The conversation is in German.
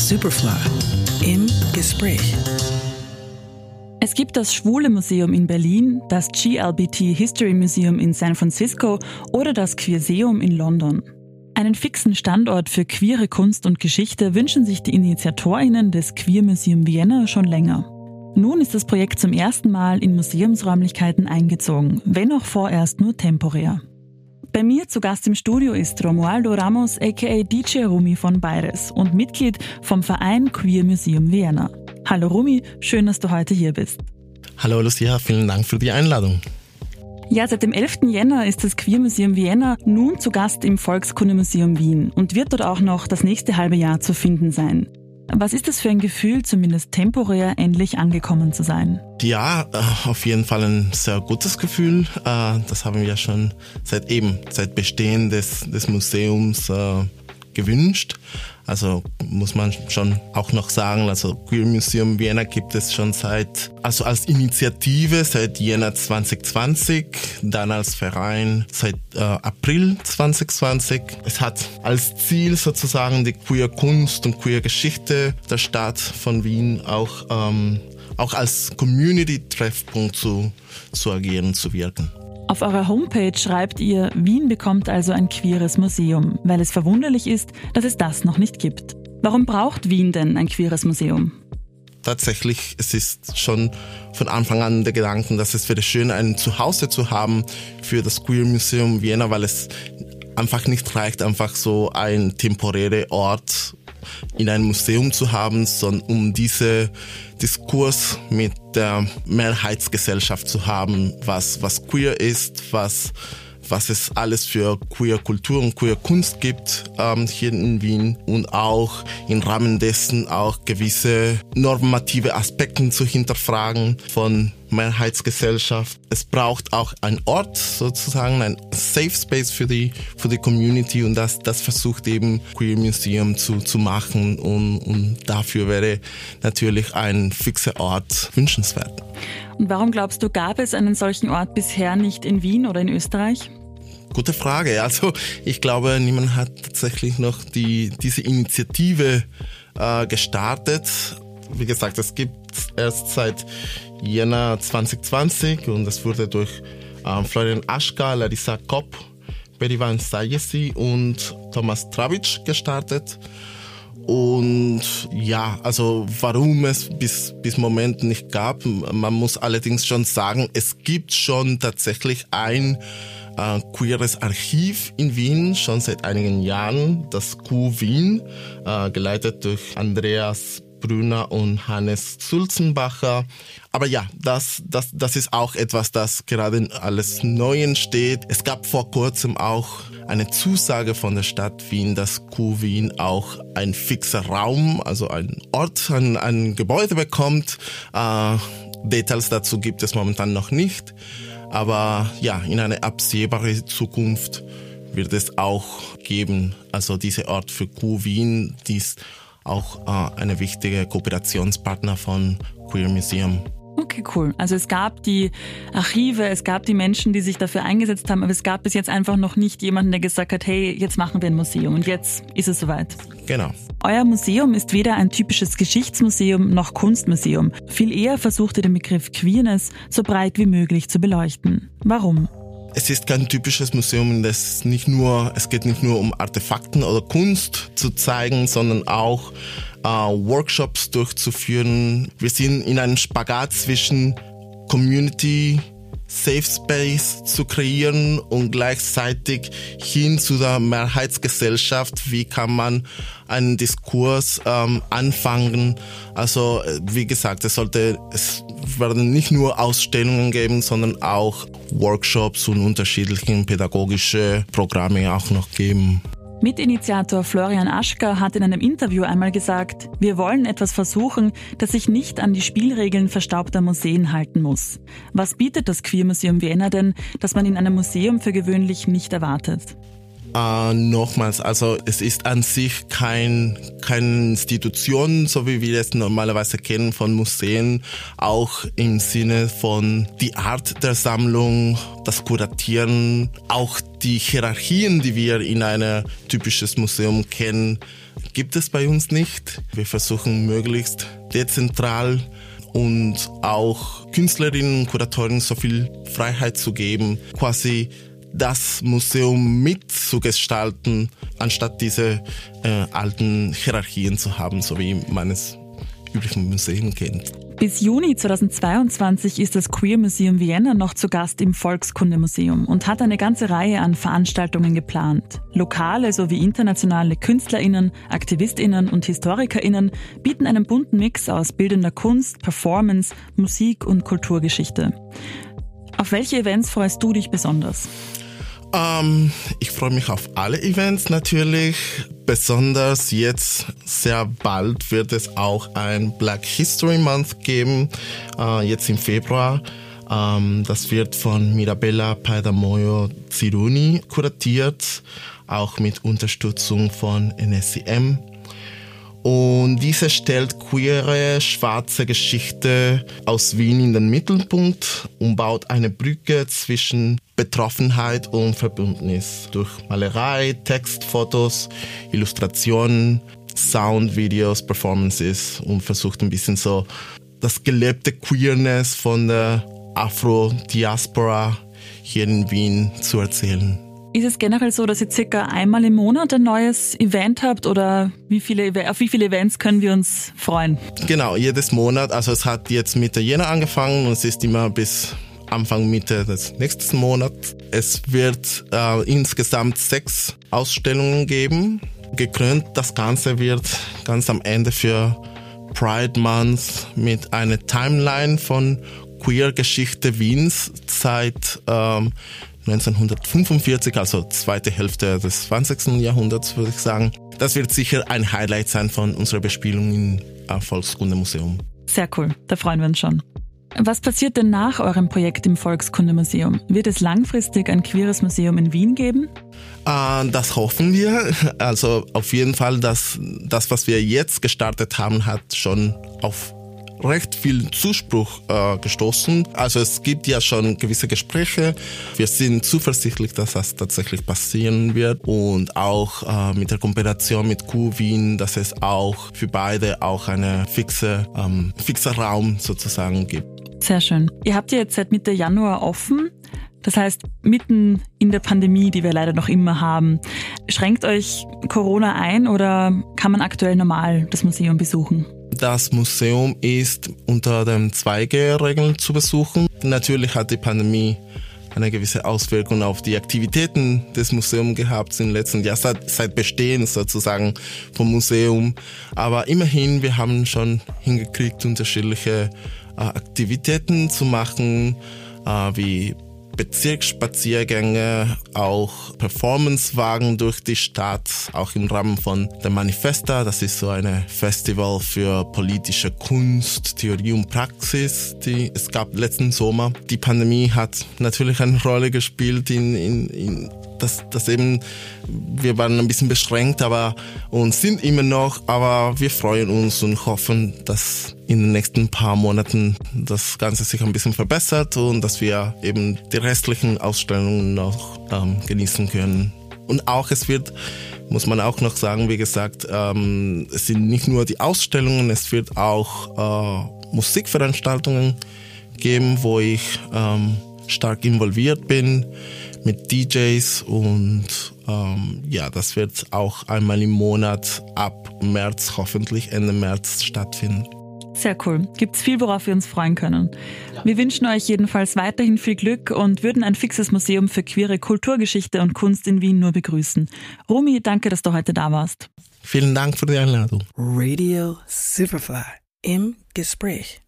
Superfly im Gespräch. Es gibt das Schwule Museum in Berlin, das GLBT History Museum in San Francisco oder das Queerseum in London. Einen fixen Standort für queere Kunst und Geschichte wünschen sich die InitiatorInnen des Queer Museum Vienna schon länger. Nun ist das Projekt zum ersten Mal in Museumsräumlichkeiten eingezogen, wenn auch vorerst nur temporär. Bei mir zu Gast im Studio ist Romualdo Ramos aka DJ Rumi von Bayres und Mitglied vom Verein Queer Museum Vienna. Hallo Rumi, schön, dass du heute hier bist. Hallo Lucia, vielen Dank für die Einladung. Ja, seit dem 11. Jänner ist das Queer Museum Vienna nun zu Gast im Volkskundemuseum Wien und wird dort auch noch das nächste halbe Jahr zu finden sein. Was ist das für ein Gefühl, zumindest temporär endlich angekommen zu sein? Ja, äh, auf jeden Fall ein sehr gutes Gefühl. Äh, das haben wir schon seit eben, seit Bestehen des, des Museums äh, gewünscht. Also muss man schon auch noch sagen, also Queer Museum Vienna gibt es schon seit, also als Initiative seit Jänner 2020, dann als Verein seit äh, April 2020. Es hat als Ziel sozusagen die Queer Kunst und Queer Geschichte der Stadt von Wien auch, ähm, auch als Community-Treffpunkt zu, zu agieren, zu wirken. Auf eurer Homepage schreibt ihr, Wien bekommt also ein queeres Museum, weil es verwunderlich ist, dass es das noch nicht gibt. Warum braucht Wien denn ein queeres Museum? Tatsächlich, es ist schon von Anfang an der Gedanke, dass es wäre schön, ein Zuhause zu haben für das Queer Museum Vienna, weil es einfach nicht reicht, einfach so ein temporärer Ort in einem Museum zu haben, sondern um diese Diskurs mit der Mehrheitsgesellschaft zu haben, was, was queer ist, was was es alles für queer Kultur und queer Kunst gibt ähm, hier in Wien und auch im Rahmen dessen auch gewisse normative Aspekte zu hinterfragen von Mehrheitsgesellschaft. Es braucht auch einen Ort sozusagen, ein Safe Space für die, für die Community und das, das versucht eben Queer Museum zu, zu machen und, und dafür wäre natürlich ein fixer Ort wünschenswert. Und warum glaubst du, gab es einen solchen Ort bisher nicht in Wien oder in Österreich? Gute Frage. Also ich glaube, niemand hat tatsächlich noch die, diese Initiative äh, gestartet. Wie gesagt, es gibt erst seit Jänner 2020 und es wurde durch äh, Florian Aschka, Larissa Kopp, Berivan Sayesi und Thomas Travic gestartet. Und ja, also warum es bis, bis Moment nicht gab, man muss allerdings schon sagen, es gibt schon tatsächlich ein äh, queeres Archiv in Wien schon seit einigen Jahren, das Q Wien, äh, geleitet durch Andreas Brüner und Hannes Sulzenbacher. Aber ja, das, das, das ist auch etwas, das gerade alles neu entsteht. Es gab vor kurzem auch eine Zusage von der Stadt Wien, dass Q Wien auch ein fixer Raum, also ein Ort, ein, ein Gebäude bekommt. Äh, Details dazu gibt es momentan noch nicht. Aber ja, in einer absehbaren Zukunft wird es auch geben. Also dieser Ort für Q Wien, die ist auch äh, eine wichtige Kooperationspartner von Queer Museum. Okay, cool. Also es gab die Archive, es gab die Menschen, die sich dafür eingesetzt haben, aber es gab bis jetzt einfach noch nicht jemanden, der gesagt hat, hey, jetzt machen wir ein Museum und jetzt ist es soweit. Genau. Euer Museum ist weder ein typisches Geschichtsmuseum noch Kunstmuseum. Viel eher versucht ihr den Begriff Queerness so breit wie möglich zu beleuchten. Warum? Es ist kein typisches Museum, das nicht nur, es geht nicht nur um Artefakten oder Kunst zu zeigen, sondern auch äh, Workshops durchzuführen. Wir sind in einem Spagat zwischen Community, Safe Space zu kreieren und gleichzeitig hin zu der Mehrheitsgesellschaft. Wie kann man einen Diskurs ähm, anfangen? Also äh, wie gesagt, es sollte es werden nicht nur Ausstellungen geben, sondern auch Workshops und unterschiedliche pädagogische Programme auch noch geben. Mitinitiator Florian Aschka hat in einem Interview einmal gesagt, wir wollen etwas versuchen, das sich nicht an die Spielregeln verstaubter Museen halten muss. Was bietet das Queermuseum Vienna denn, das man in einem Museum für gewöhnlich nicht erwartet? Uh, nochmals, also es ist an sich kein, keine Institution, so wie wir es normalerweise kennen von Museen, auch im Sinne von die Art der Sammlung, das Kuratieren, auch die Hierarchien, die wir in einem typisches Museum kennen, gibt es bei uns nicht. Wir versuchen möglichst dezentral und auch Künstlerinnen und Kuratorinnen so viel Freiheit zu geben, quasi das Museum mitzugestalten, anstatt diese äh, alten Hierarchien zu haben, so wie man es üblichen Museen kennt. Bis Juni 2022 ist das Queer Museum Vienna noch zu Gast im Volkskundemuseum und hat eine ganze Reihe an Veranstaltungen geplant. Lokale sowie internationale KünstlerInnen, AktivistInnen und HistorikerInnen bieten einen bunten Mix aus bildender Kunst, Performance, Musik und Kulturgeschichte. Auf welche Events freust du dich besonders? Ähm, ich freue mich auf alle Events natürlich. Besonders jetzt sehr bald wird es auch ein Black History Month geben, äh, jetzt im Februar. Ähm, das wird von Mirabella Paidamoyo Ziruni kuratiert, auch mit Unterstützung von NSCM. Und diese stellt queere, schwarze Geschichte aus Wien in den Mittelpunkt und baut eine Brücke zwischen Betroffenheit und Verbündnis durch Malerei, Text, Fotos, Illustrationen, Sound, Videos, Performances und versucht ein bisschen so das gelebte Queerness von der Afro-Diaspora hier in Wien zu erzählen. Ist es generell so, dass ihr circa einmal im Monat ein neues Event habt oder wie viele, auf wie viele Events können wir uns freuen? Genau, jedes Monat. Also es hat jetzt Mitte Jänner angefangen und es ist immer bis Anfang Mitte des nächsten Monats. Es wird äh, insgesamt sechs Ausstellungen geben. Gekrönt das Ganze wird ganz am Ende für Pride Month mit einer Timeline von Queer-Geschichte Wiens seit ähm, 1945, also zweite Hälfte des 20. Jahrhunderts, würde ich sagen. Das wird sicher ein Highlight sein von unserer Bespielung im Volkskundemuseum. Sehr cool, da freuen wir uns schon. Was passiert denn nach eurem Projekt im Volkskundemuseum? Wird es langfristig ein queeres Museum in Wien geben? Äh, das hoffen wir. Also auf jeden Fall, dass das, was wir jetzt gestartet haben, hat schon auf recht viel Zuspruch äh, gestoßen. Also es gibt ja schon gewisse Gespräche. Wir sind zuversichtlich, dass das tatsächlich passieren wird und auch äh, mit der Kooperation mit Wien, dass es auch für beide auch eine fixe, ähm, fixer Raum sozusagen gibt. Sehr schön. Ihr habt ja jetzt seit Mitte Januar offen. Das heißt, mitten in der Pandemie, die wir leider noch immer haben, schränkt euch Corona ein oder kann man aktuell normal das Museum besuchen? Das Museum ist unter den 2G-Regeln zu besuchen. Natürlich hat die Pandemie eine gewisse Auswirkung auf die Aktivitäten des Museums gehabt im letzten Jahr, seit, seit Bestehen sozusagen vom Museum. Aber immerhin, wir haben schon hingekriegt, unterschiedliche äh, Aktivitäten zu machen, äh, wie Bezirksspaziergänge, auch Performancewagen durch die Stadt, auch im Rahmen von der Manifesta. Das ist so eine Festival für politische Kunst, Theorie und Praxis, die es gab letzten Sommer. Die Pandemie hat natürlich eine Rolle gespielt in, in, in dass, dass eben wir waren ein bisschen beschränkt, aber und sind immer noch, aber wir freuen uns und hoffen, dass in den nächsten paar Monaten das Ganze sich ein bisschen verbessert und dass wir eben die restlichen Ausstellungen noch ähm, genießen können. Und auch es wird, muss man auch noch sagen, wie gesagt, ähm, es sind nicht nur die Ausstellungen, es wird auch äh, Musikveranstaltungen geben, wo ich ähm, stark involviert bin mit DJs und ähm, ja, das wird auch einmal im Monat ab März, hoffentlich Ende März stattfinden. Sehr cool. Gibt's viel, worauf wir uns freuen können. Wir wünschen euch jedenfalls weiterhin viel Glück und würden ein fixes Museum für queere Kulturgeschichte und Kunst in Wien nur begrüßen. Rumi, danke, dass du heute da warst. Vielen Dank für die Einladung. Radio Superfly im Gespräch.